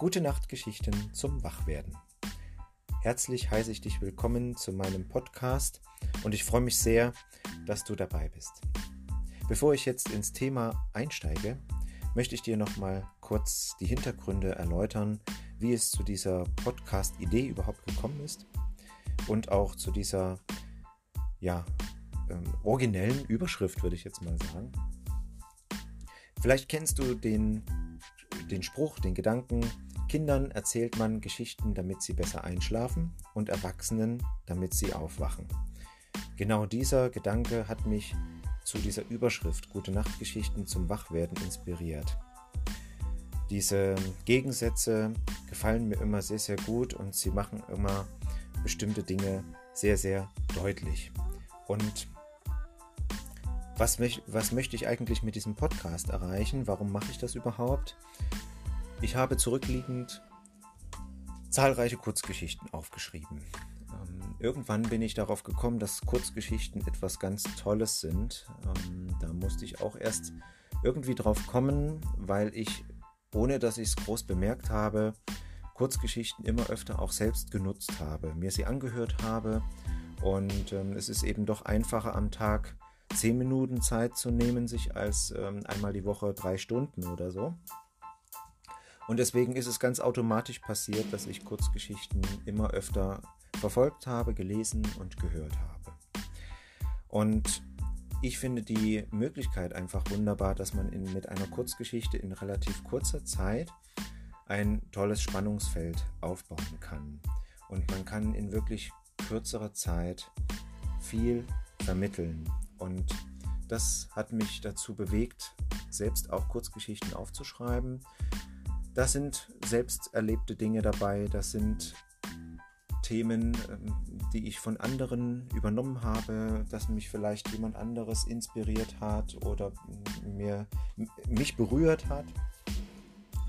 Gute Nachtgeschichten zum Wachwerden. Herzlich heiße ich dich willkommen zu meinem Podcast und ich freue mich sehr, dass du dabei bist. Bevor ich jetzt ins Thema einsteige, möchte ich dir noch mal kurz die Hintergründe erläutern, wie es zu dieser Podcast-Idee überhaupt gekommen ist und auch zu dieser ja, ähm, originellen Überschrift, würde ich jetzt mal sagen. Vielleicht kennst du den, den Spruch, den Gedanken, Kindern erzählt man Geschichten, damit sie besser einschlafen und Erwachsenen, damit sie aufwachen. Genau dieser Gedanke hat mich zu dieser Überschrift Gute Nachtgeschichten zum Wachwerden inspiriert. Diese Gegensätze gefallen mir immer sehr, sehr gut und sie machen immer bestimmte Dinge sehr, sehr deutlich. Und was, möch, was möchte ich eigentlich mit diesem Podcast erreichen? Warum mache ich das überhaupt? Ich habe zurückliegend zahlreiche Kurzgeschichten aufgeschrieben. Ähm, irgendwann bin ich darauf gekommen, dass Kurzgeschichten etwas ganz Tolles sind. Ähm, da musste ich auch erst irgendwie drauf kommen, weil ich, ohne dass ich es groß bemerkt habe, Kurzgeschichten immer öfter auch selbst genutzt habe, mir sie angehört habe und ähm, es ist eben doch einfacher am Tag zehn Minuten Zeit zu nehmen, sich als ähm, einmal die Woche drei Stunden oder so. Und deswegen ist es ganz automatisch passiert, dass ich Kurzgeschichten immer öfter verfolgt habe, gelesen und gehört habe. Und ich finde die Möglichkeit einfach wunderbar, dass man in, mit einer Kurzgeschichte in relativ kurzer Zeit ein tolles Spannungsfeld aufbauen kann. Und man kann in wirklich kürzerer Zeit viel vermitteln. Und das hat mich dazu bewegt, selbst auch Kurzgeschichten aufzuschreiben. Das sind selbst erlebte Dinge dabei, das sind Themen, ähm, die ich von anderen übernommen habe, dass mich vielleicht jemand anderes inspiriert hat oder mir, mich berührt hat.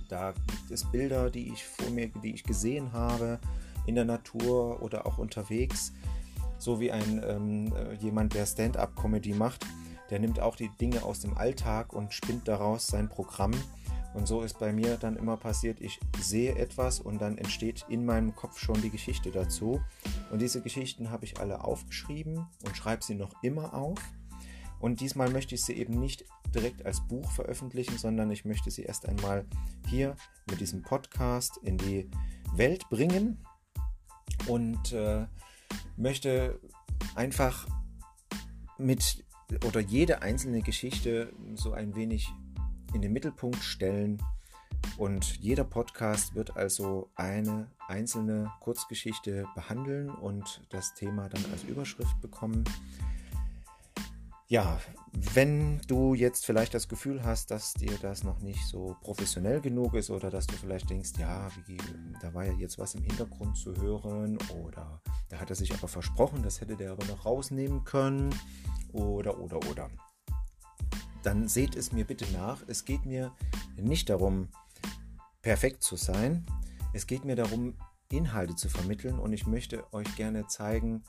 Da gibt es Bilder, die ich vor mir, die ich gesehen habe in der Natur oder auch unterwegs, so wie ein ähm, äh, jemand, der Stand-up-Comedy macht, der nimmt auch die Dinge aus dem Alltag und spinnt daraus sein Programm. Und so ist bei mir dann immer passiert, ich sehe etwas und dann entsteht in meinem Kopf schon die Geschichte dazu. Und diese Geschichten habe ich alle aufgeschrieben und schreibe sie noch immer auf. Und diesmal möchte ich sie eben nicht direkt als Buch veröffentlichen, sondern ich möchte sie erst einmal hier mit diesem Podcast in die Welt bringen und äh, möchte einfach mit oder jede einzelne Geschichte so ein wenig in den Mittelpunkt stellen. Und jeder Podcast wird also eine einzelne Kurzgeschichte behandeln und das Thema dann als Überschrift bekommen. Ja, wenn du jetzt vielleicht das Gefühl hast, dass dir das noch nicht so professionell genug ist oder dass du vielleicht denkst, ja, wie, da war ja jetzt was im Hintergrund zu hören oder da hat er sich aber versprochen, das hätte der aber noch rausnehmen können oder oder oder. Dann seht es mir bitte nach. Es geht mir nicht darum, perfekt zu sein. Es geht mir darum, Inhalte zu vermitteln und ich möchte euch gerne zeigen,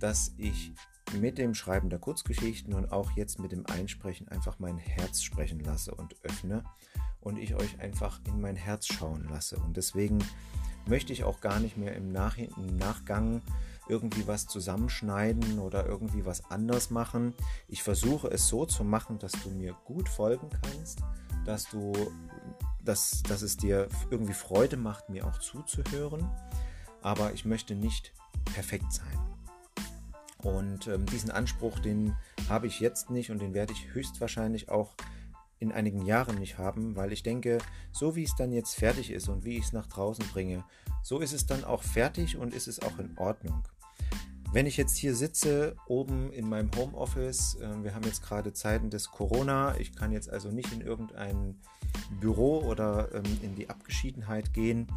dass ich mit dem Schreiben der Kurzgeschichten und auch jetzt mit dem Einsprechen einfach mein Herz sprechen lasse und öffne und ich euch einfach in mein Herz schauen lasse. Und deswegen möchte ich auch gar nicht mehr im, Nach im Nachgang irgendwie was zusammenschneiden oder irgendwie was anders machen. Ich versuche es so zu machen, dass du mir gut folgen kannst, dass du, dass, dass es dir irgendwie Freude macht, mir auch zuzuhören. Aber ich möchte nicht perfekt sein. Und ähm, diesen Anspruch, den habe ich jetzt nicht und den werde ich höchstwahrscheinlich auch in einigen Jahren nicht haben, weil ich denke, so wie es dann jetzt fertig ist und wie ich es nach draußen bringe, so ist es dann auch fertig und ist es auch in Ordnung. Wenn ich jetzt hier sitze, oben in meinem Homeoffice, äh, wir haben jetzt gerade Zeiten des Corona, ich kann jetzt also nicht in irgendein Büro oder ähm, in die Abgeschiedenheit gehen.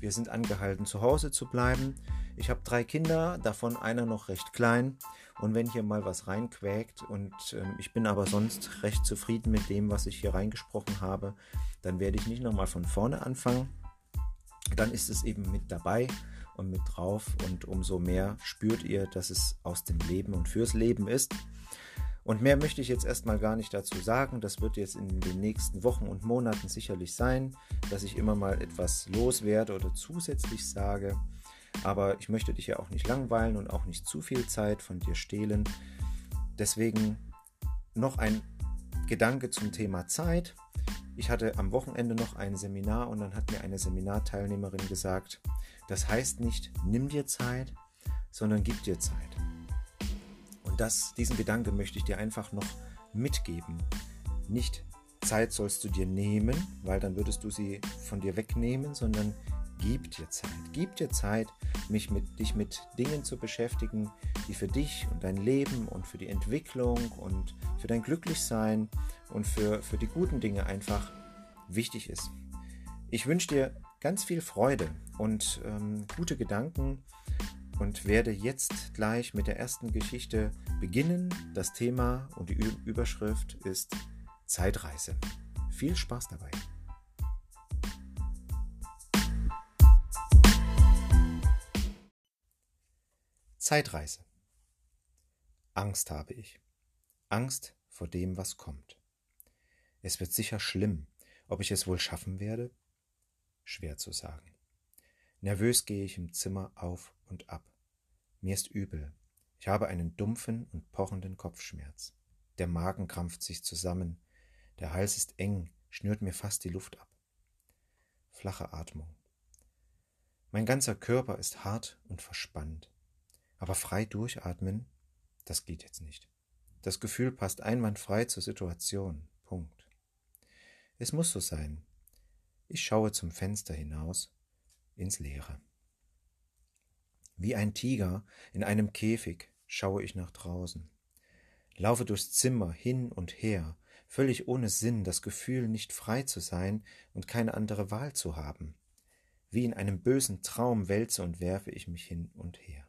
Wir sind angehalten, zu Hause zu bleiben. Ich habe drei Kinder, davon einer noch recht klein. Und wenn hier mal was reinquäkt und äh, ich bin aber sonst recht zufrieden mit dem, was ich hier reingesprochen habe, dann werde ich nicht nochmal von vorne anfangen. Dann ist es eben mit dabei und mit drauf und umso mehr spürt ihr, dass es aus dem Leben und fürs Leben ist. Und mehr möchte ich jetzt erstmal gar nicht dazu sagen. Das wird jetzt in den nächsten Wochen und Monaten sicherlich sein, dass ich immer mal etwas loswerde oder zusätzlich sage. Aber ich möchte dich ja auch nicht langweilen und auch nicht zu viel Zeit von dir stehlen. Deswegen noch ein Gedanke zum Thema Zeit. Ich hatte am Wochenende noch ein Seminar und dann hat mir eine Seminarteilnehmerin gesagt, das heißt nicht, nimm dir Zeit, sondern gib dir Zeit. Das, diesen Gedanke möchte ich dir einfach noch mitgeben. Nicht Zeit sollst du dir nehmen, weil dann würdest du sie von dir wegnehmen, sondern gib dir Zeit. Gib dir Zeit, mich mit, dich mit Dingen zu beschäftigen, die für dich und dein Leben und für die Entwicklung und für dein Glücklichsein und für, für die guten Dinge einfach wichtig ist. Ich wünsche dir ganz viel Freude und ähm, gute Gedanken und werde jetzt gleich mit der ersten Geschichte beginnen. Das Thema und die Überschrift ist Zeitreise. Viel Spaß dabei. Zeitreise. Angst habe ich. Angst vor dem, was kommt. Es wird sicher schlimm. Ob ich es wohl schaffen werde? Schwer zu sagen. Nervös gehe ich im Zimmer auf und ab. Mir ist übel. Ich habe einen dumpfen und pochenden Kopfschmerz. Der Magen krampft sich zusammen. Der Hals ist eng, schnürt mir fast die Luft ab. Flache Atmung. Mein ganzer Körper ist hart und verspannt. Aber frei durchatmen, das geht jetzt nicht. Das Gefühl passt einwandfrei zur Situation. Punkt. Es muss so sein. Ich schaue zum Fenster hinaus ins Leere. Wie ein Tiger in einem Käfig schaue ich nach draußen. Laufe durchs Zimmer hin und her, völlig ohne Sinn, das Gefühl, nicht frei zu sein und keine andere Wahl zu haben. Wie in einem bösen Traum wälze und werfe ich mich hin und her.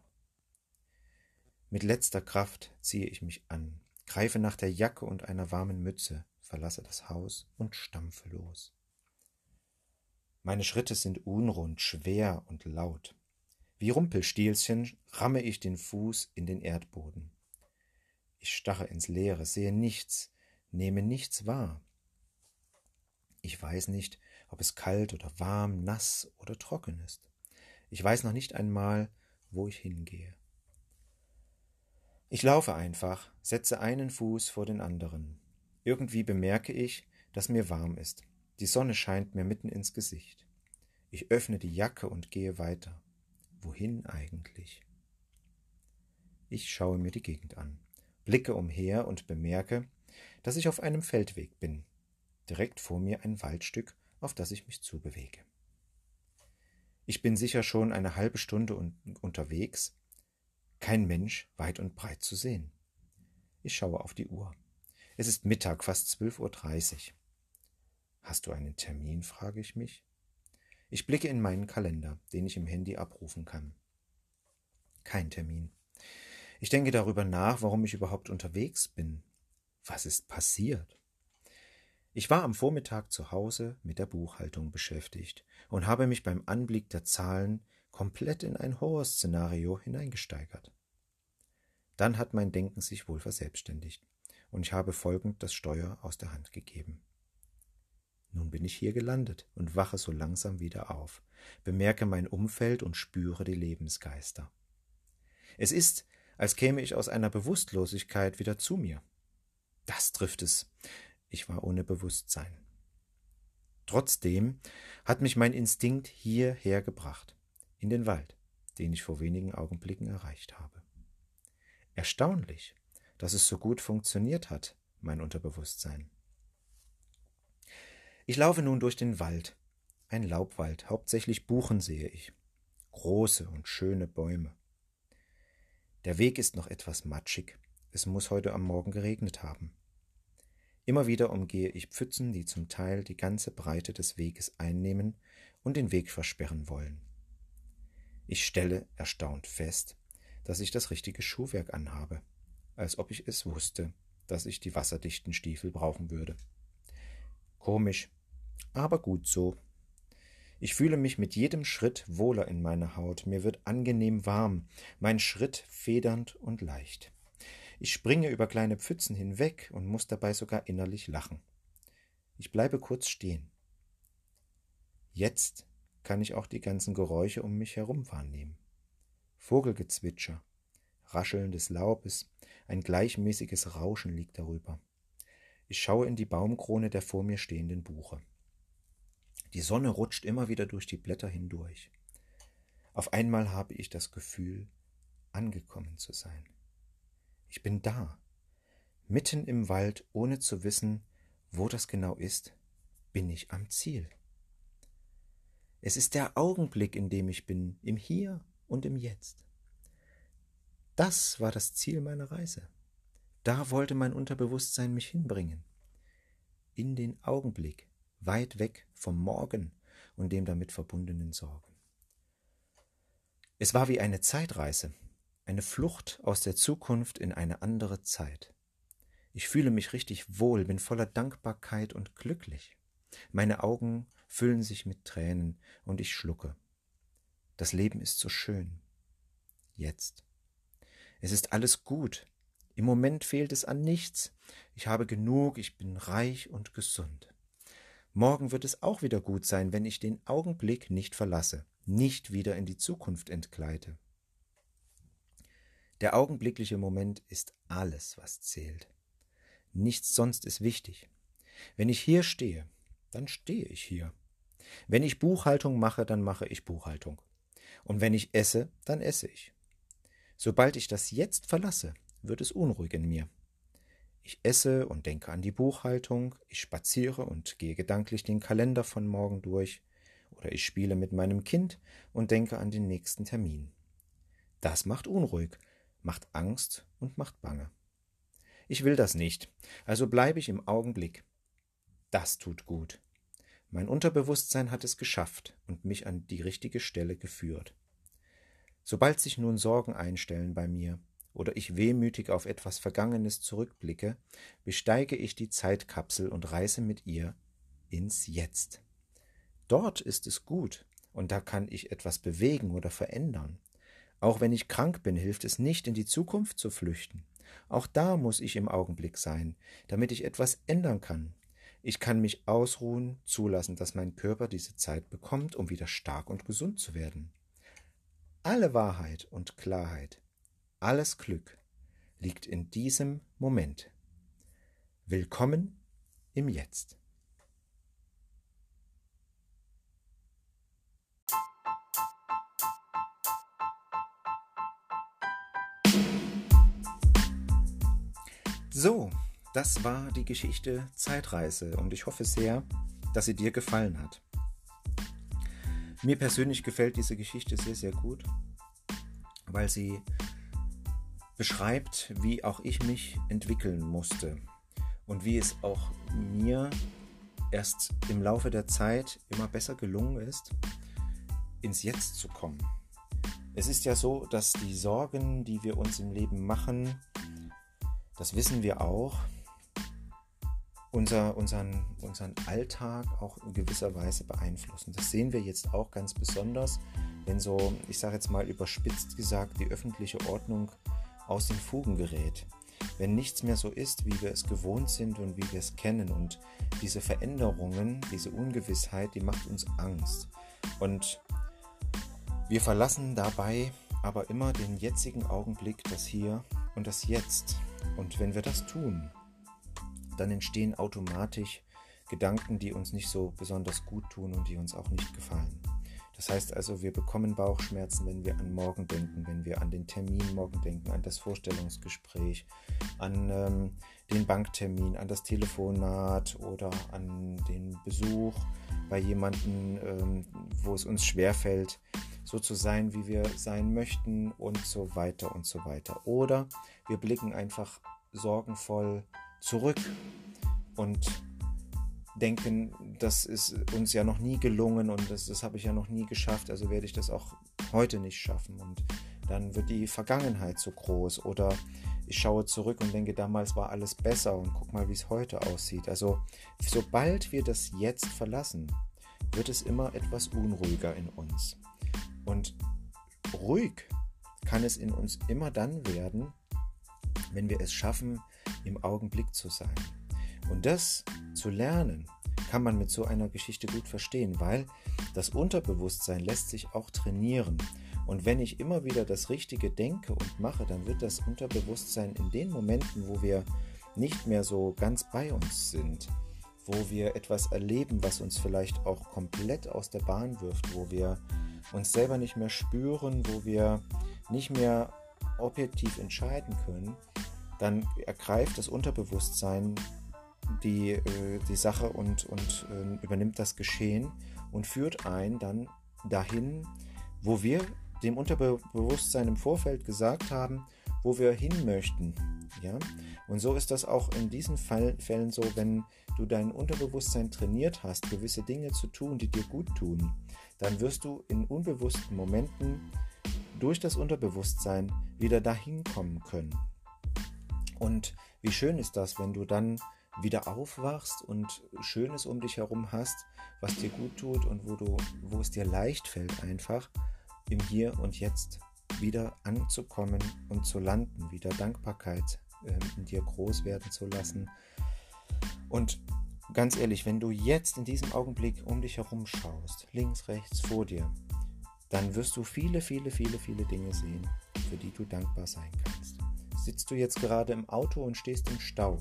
Mit letzter Kraft ziehe ich mich an, greife nach der Jacke und einer warmen Mütze, verlasse das Haus und stampfe los. Meine Schritte sind unrund, schwer und laut. Wie Rumpelstilzchen ramme ich den Fuß in den Erdboden. Ich stache ins Leere, sehe nichts, nehme nichts wahr. Ich weiß nicht, ob es kalt oder warm, nass oder trocken ist. Ich weiß noch nicht einmal, wo ich hingehe. Ich laufe einfach, setze einen Fuß vor den anderen. Irgendwie bemerke ich, dass mir warm ist. Die Sonne scheint mir mitten ins Gesicht. Ich öffne die Jacke und gehe weiter. Wohin eigentlich? Ich schaue mir die Gegend an, blicke umher und bemerke, dass ich auf einem Feldweg bin. Direkt vor mir ein Waldstück, auf das ich mich zubewege. Ich bin sicher schon eine halbe Stunde un unterwegs, kein Mensch weit und breit zu sehen. Ich schaue auf die Uhr. Es ist Mittag, fast zwölf Uhr. Hast du einen Termin? frage ich mich. Ich blicke in meinen Kalender, den ich im Handy abrufen kann. Kein Termin. Ich denke darüber nach, warum ich überhaupt unterwegs bin. Was ist passiert? Ich war am Vormittag zu Hause mit der Buchhaltung beschäftigt und habe mich beim Anblick der Zahlen komplett in ein Horrorszenario hineingesteigert. Dann hat mein Denken sich wohl verselbstständigt und ich habe folgend das Steuer aus der Hand gegeben. Nun bin ich hier gelandet und wache so langsam wieder auf, bemerke mein Umfeld und spüre die Lebensgeister. Es ist, als käme ich aus einer Bewusstlosigkeit wieder zu mir. Das trifft es. Ich war ohne Bewusstsein. Trotzdem hat mich mein Instinkt hierher gebracht in den Wald, den ich vor wenigen Augenblicken erreicht habe. Erstaunlich, dass es so gut funktioniert hat, mein Unterbewusstsein. Ich laufe nun durch den Wald, ein Laubwald, hauptsächlich Buchen sehe ich, große und schöne Bäume. Der Weg ist noch etwas matschig, es muss heute am Morgen geregnet haben. Immer wieder umgehe ich Pfützen, die zum Teil die ganze Breite des Weges einnehmen und den Weg versperren wollen. Ich stelle erstaunt fest, dass ich das richtige Schuhwerk anhabe, als ob ich es wusste, dass ich die wasserdichten Stiefel brauchen würde. Komisch, aber gut so. Ich fühle mich mit jedem Schritt wohler in meiner Haut, mir wird angenehm warm, mein Schritt federnd und leicht. Ich springe über kleine Pfützen hinweg und muss dabei sogar innerlich lachen. Ich bleibe kurz stehen. Jetzt kann ich auch die ganzen Geräusche um mich herum wahrnehmen. Vogelgezwitscher, Rascheln des Laubes, ein gleichmäßiges Rauschen liegt darüber. Ich schaue in die Baumkrone der vor mir stehenden Buche. Die Sonne rutscht immer wieder durch die Blätter hindurch. Auf einmal habe ich das Gefühl, angekommen zu sein. Ich bin da, mitten im Wald, ohne zu wissen, wo das genau ist, bin ich am Ziel. Es ist der Augenblick, in dem ich bin, im Hier und im Jetzt. Das war das Ziel meiner Reise. Da wollte mein Unterbewusstsein mich hinbringen. In den Augenblick, weit weg vom Morgen und dem damit verbundenen Sorgen. Es war wie eine Zeitreise, eine Flucht aus der Zukunft in eine andere Zeit. Ich fühle mich richtig wohl, bin voller Dankbarkeit und glücklich. Meine Augen füllen sich mit Tränen und ich schlucke. Das Leben ist so schön. Jetzt. Es ist alles gut. Im Moment fehlt es an nichts. Ich habe genug, ich bin reich und gesund. Morgen wird es auch wieder gut sein, wenn ich den Augenblick nicht verlasse, nicht wieder in die Zukunft entgleite. Der augenblickliche Moment ist alles, was zählt. Nichts sonst ist wichtig. Wenn ich hier stehe, dann stehe ich hier. Wenn ich Buchhaltung mache, dann mache ich Buchhaltung. Und wenn ich esse, dann esse ich. Sobald ich das jetzt verlasse, wird es unruhig in mir. Ich esse und denke an die Buchhaltung, ich spaziere und gehe gedanklich den Kalender von morgen durch, oder ich spiele mit meinem Kind und denke an den nächsten Termin. Das macht unruhig, macht Angst und macht Bange. Ich will das nicht, also bleibe ich im Augenblick. Das tut gut. Mein Unterbewusstsein hat es geschafft und mich an die richtige Stelle geführt. Sobald sich nun Sorgen einstellen bei mir oder ich wehmütig auf etwas Vergangenes zurückblicke, besteige ich die Zeitkapsel und reise mit ihr ins Jetzt. Dort ist es gut und da kann ich etwas bewegen oder verändern. Auch wenn ich krank bin, hilft es nicht, in die Zukunft zu flüchten. Auch da muss ich im Augenblick sein, damit ich etwas ändern kann, ich kann mich ausruhen, zulassen, dass mein Körper diese Zeit bekommt, um wieder stark und gesund zu werden. Alle Wahrheit und Klarheit, alles Glück liegt in diesem Moment. Willkommen im Jetzt. So, das war die Geschichte Zeitreise und ich hoffe sehr, dass sie dir gefallen hat. Mir persönlich gefällt diese Geschichte sehr, sehr gut, weil sie beschreibt, wie auch ich mich entwickeln musste und wie es auch mir erst im Laufe der Zeit immer besser gelungen ist, ins Jetzt zu kommen. Es ist ja so, dass die Sorgen, die wir uns im Leben machen, das wissen wir auch, unser, unseren, unseren Alltag auch in gewisser Weise beeinflussen. Das sehen wir jetzt auch ganz besonders, wenn so, ich sage jetzt mal überspitzt gesagt, die öffentliche Ordnung aus den Fugen gerät. Wenn nichts mehr so ist, wie wir es gewohnt sind und wie wir es kennen. Und diese Veränderungen, diese Ungewissheit, die macht uns Angst. Und wir verlassen dabei aber immer den jetzigen Augenblick, das Hier und das Jetzt. Und wenn wir das tun, dann entstehen automatisch Gedanken, die uns nicht so besonders gut tun und die uns auch nicht gefallen. Das heißt also, wir bekommen Bauchschmerzen, wenn wir an morgen denken, wenn wir an den Termin morgen denken, an das Vorstellungsgespräch, an ähm, den Banktermin, an das Telefonat oder an den Besuch bei jemandem, ähm, wo es uns schwerfällt, so zu sein, wie wir sein möchten und so weiter und so weiter. Oder wir blicken einfach sorgenvoll zurück und denken, das ist uns ja noch nie gelungen und das, das habe ich ja noch nie geschafft, also werde ich das auch heute nicht schaffen. Und dann wird die Vergangenheit so groß oder ich schaue zurück und denke, damals war alles besser und guck mal, wie es heute aussieht. Also sobald wir das jetzt verlassen, wird es immer etwas unruhiger in uns. Und ruhig kann es in uns immer dann werden, wenn wir es schaffen, im Augenblick zu sein. Und das zu lernen, kann man mit so einer Geschichte gut verstehen, weil das Unterbewusstsein lässt sich auch trainieren. Und wenn ich immer wieder das Richtige denke und mache, dann wird das Unterbewusstsein in den Momenten, wo wir nicht mehr so ganz bei uns sind, wo wir etwas erleben, was uns vielleicht auch komplett aus der Bahn wirft, wo wir uns selber nicht mehr spüren, wo wir nicht mehr objektiv entscheiden können, dann ergreift das Unterbewusstsein die, äh, die Sache und, und äh, übernimmt das Geschehen und führt ein dann dahin, wo wir dem Unterbewusstsein im Vorfeld gesagt haben, wo wir hin möchten. Ja? Und so ist das auch in diesen Fall, Fällen so, wenn du dein Unterbewusstsein trainiert hast, gewisse Dinge zu tun, die dir gut tun, dann wirst du in unbewussten Momenten durch das Unterbewusstsein wieder dahin kommen können. Und wie schön ist das, wenn du dann wieder aufwachst und Schönes um dich herum hast, was dir gut tut und wo, du, wo es dir leicht fällt, einfach im Hier und Jetzt wieder anzukommen und zu landen, wieder Dankbarkeit äh, in dir groß werden zu lassen. Und ganz ehrlich, wenn du jetzt in diesem Augenblick um dich herum schaust, links, rechts, vor dir, dann wirst du viele, viele, viele, viele Dinge sehen, für die du dankbar sein kannst. Sitzt du jetzt gerade im Auto und stehst im Stau,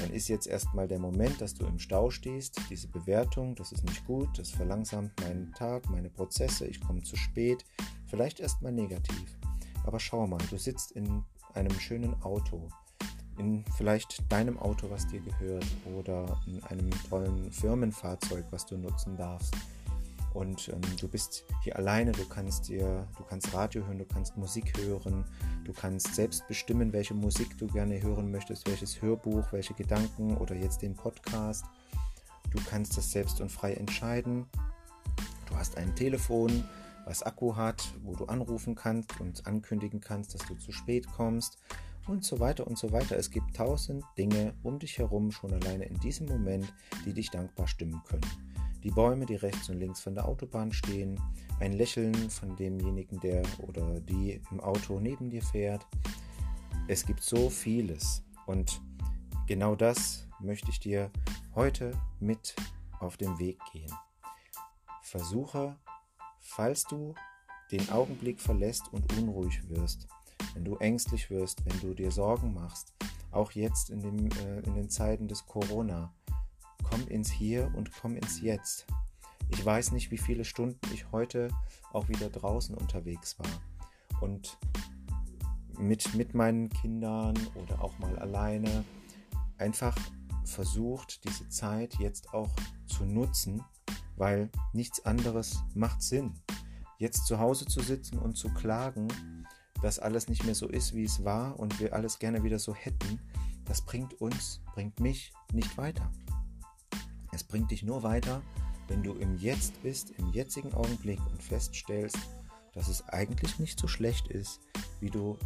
dann ist jetzt erstmal der Moment, dass du im Stau stehst, diese Bewertung, das ist nicht gut, das verlangsamt meinen Tag, meine Prozesse, ich komme zu spät, vielleicht erstmal negativ. Aber schau mal, du sitzt in einem schönen Auto, in vielleicht deinem Auto, was dir gehört, oder in einem tollen Firmenfahrzeug, was du nutzen darfst und ähm, du bist hier alleine, du kannst dir, du kannst Radio hören, du kannst Musik hören, du kannst selbst bestimmen, welche Musik du gerne hören möchtest, welches Hörbuch, welche Gedanken oder jetzt den Podcast. Du kannst das selbst und frei entscheiden. Du hast ein Telefon, was Akku hat, wo du anrufen kannst und ankündigen kannst, dass du zu spät kommst und so weiter und so weiter. Es gibt tausend Dinge um dich herum schon alleine in diesem Moment, die dich dankbar stimmen können die Bäume, die rechts und links von der Autobahn stehen, ein Lächeln von demjenigen, der oder die im Auto neben dir fährt. Es gibt so vieles und genau das möchte ich dir heute mit auf den Weg gehen. Versuche, falls du den Augenblick verlässt und unruhig wirst, wenn du ängstlich wirst, wenn du dir Sorgen machst, auch jetzt in, dem, äh, in den Zeiten des Corona, komm ins Hier und komm ins Jetzt. Ich weiß nicht, wie viele Stunden ich heute auch wieder draußen unterwegs war. Und mit, mit meinen Kindern oder auch mal alleine einfach versucht, diese Zeit jetzt auch zu nutzen, weil nichts anderes macht Sinn. Jetzt zu Hause zu sitzen und zu klagen, dass alles nicht mehr so ist, wie es war und wir alles gerne wieder so hätten, das bringt uns, bringt mich nicht weiter. Es bringt dich nur weiter, wenn du im Jetzt bist, im jetzigen Augenblick und feststellst, dass es eigentlich nicht so schlecht ist, wie du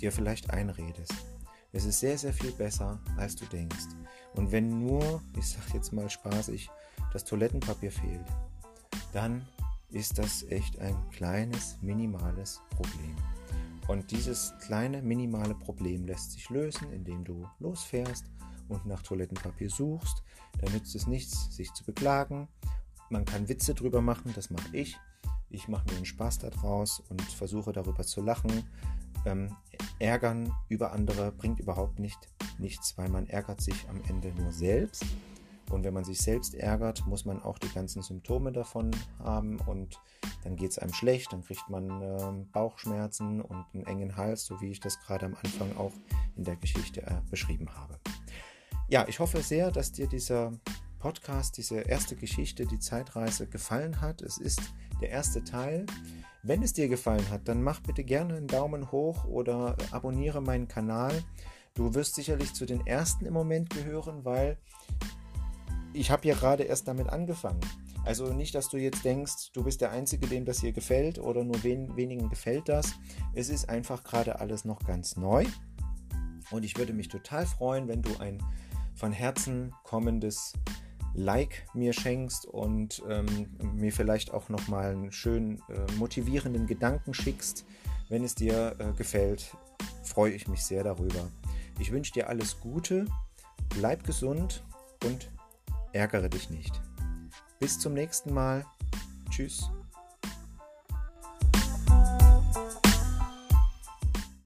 dir vielleicht einredest. Es ist sehr, sehr viel besser, als du denkst. Und wenn nur, ich sag jetzt mal spaßig, das Toilettenpapier fehlt, dann ist das echt ein kleines, minimales Problem. Und dieses kleine, minimale Problem lässt sich lösen, indem du losfährst und nach Toilettenpapier suchst, dann nützt es nichts, sich zu beklagen. Man kann Witze drüber machen, das mache ich. Ich mache mir einen Spaß daraus und versuche darüber zu lachen. Ähm, ärgern über andere bringt überhaupt nicht, nichts, weil man ärgert sich am Ende nur selbst. Und wenn man sich selbst ärgert, muss man auch die ganzen Symptome davon haben und dann geht es einem schlecht, dann kriegt man äh, Bauchschmerzen und einen engen Hals, so wie ich das gerade am Anfang auch in der Geschichte äh, beschrieben habe. Ja, ich hoffe sehr, dass dir dieser Podcast, diese erste Geschichte, die Zeitreise gefallen hat. Es ist der erste Teil. Wenn es dir gefallen hat, dann mach bitte gerne einen Daumen hoch oder abonniere meinen Kanal. Du wirst sicherlich zu den ersten im Moment gehören, weil ich habe ja gerade erst damit angefangen. Also nicht, dass du jetzt denkst, du bist der Einzige, dem das hier gefällt oder nur wen, wenigen gefällt das. Es ist einfach gerade alles noch ganz neu. Und ich würde mich total freuen, wenn du ein von Herzen kommendes Like mir schenkst und ähm, mir vielleicht auch nochmal einen schönen äh, motivierenden Gedanken schickst, wenn es dir äh, gefällt. freue ich mich sehr darüber. Ich wünsche dir alles Gute, bleib gesund und ärgere dich nicht. Bis zum nächsten Mal. Tschüss.